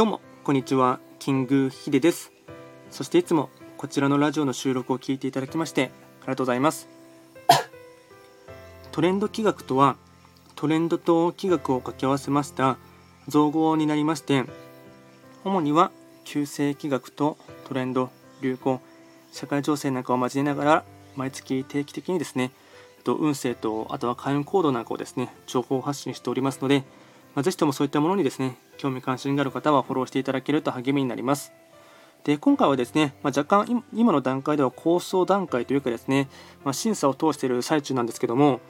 こんにちはキングヒデです。そしていつもこちらのラジオの収録を聞いていただきましてありがとうございます。トレンド企画とはトレンドと企画を掛け合わせました造語になりまして主には旧世企画とトレンド流行社会情勢なんかを交えながら毎月定期的にですね運勢とあとは開運行動なんかをですね情報発信しておりますので、まあ、ぜひともそういったものにですね興味関心がある方はフォローしていただけると励みになりますで今回はですね、まあ、若干今の段階では構想段階というかですね、まあ、審査を通している最中なんですけども、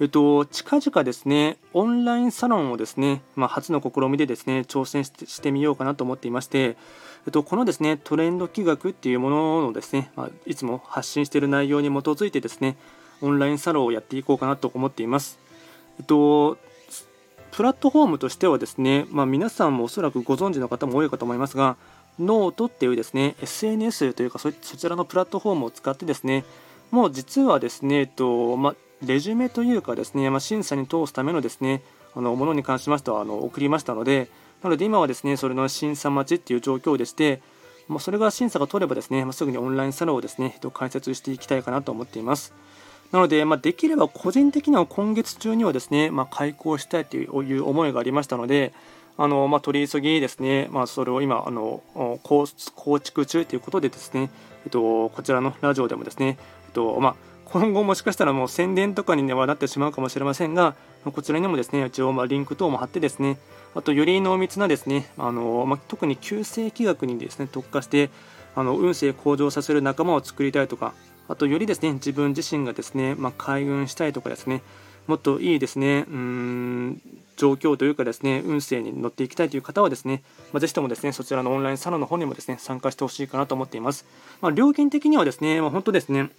えっと、近々ですねオンラインサロンをですね、まあ、初の試みでですね挑戦してみようかなと思っていまして、えっと、このですねトレンド企画っていうもののですね、まあ、いつも発信している内容に基づいてですねオンラインサロンをやっていこうかなと思っています。えっとプラットフォームとしてはですね、まあ、皆さんもおそらくご存知の方も多いかと思いますが、ノートっていうですね SNS というかそちらのプラットフォームを使ってですねもう実はですね、えっとまあ、レジュメというかですね、まあ、審査に通すためのですねあのものに関しましてはあの送りましたのでなので今はですねそれの審査待ちっていう状況でして、まあ、それが審査が通ればですね、まあ、すぐにオンラインサロンをですね開設していきたいかなと思っています。なので、まあ、できれば個人的には今月中にはですね、まあ、開講したいという思いがありましたので、あのまあ、取り急ぎですね、まあ、それを今あの構築中ということでですね、えっと、こちらのラジオでもですね、えっとまあ、今後もしかしたらもう宣伝とかにねはなってしまうかもしれませんが、こちらにもですね、一応まあリンク等も貼ってですね、あとより濃密なですね、あのまあ、特に旧世紀学にですね特化してあの運勢向上させる仲間を作りたいとか、あとよりですね自分自身がですね、まあ、開運したいとかですねもっといいですねうん状況というかですね運勢に乗っていきたいという方はですね、まあ、ぜひともですねそちらのオンラインサロンの方にもですね参加してほしいかなと思っています。まあ、料金的にはですね、まあ、本当ですね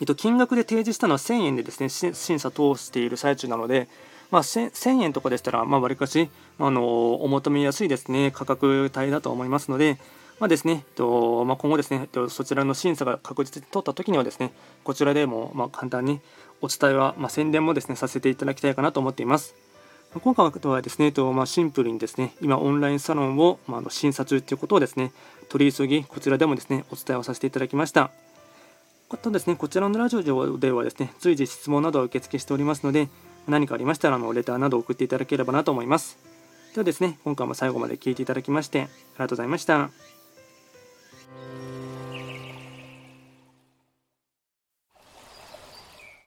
えっと、金額で提示したのは1000円でですね審査通している最中なので、まあ、1000円とかでしたら、まあ、わりかしあのお求めやすいですね価格帯だと思いますので、まあですねとまあ、今後ですねそちらの審査が確実に取った時にはですねこちらでもま簡単にお伝えは、まあ宣伝もですねさせていただきたいかなと思っています。今回はですね、とまあ、シンプルにですね今オンラインサロンを、まあ、審査中ということをですね取り急ぎこちらでもですねお伝えをさせていただきました。あとですねこちらのラジオではですね随時質問などを受付しておりますので何かありましたらあのレターなどを送っていただければなと思います。ではですね今回も最後まで聴いていただきましてありがとうございました。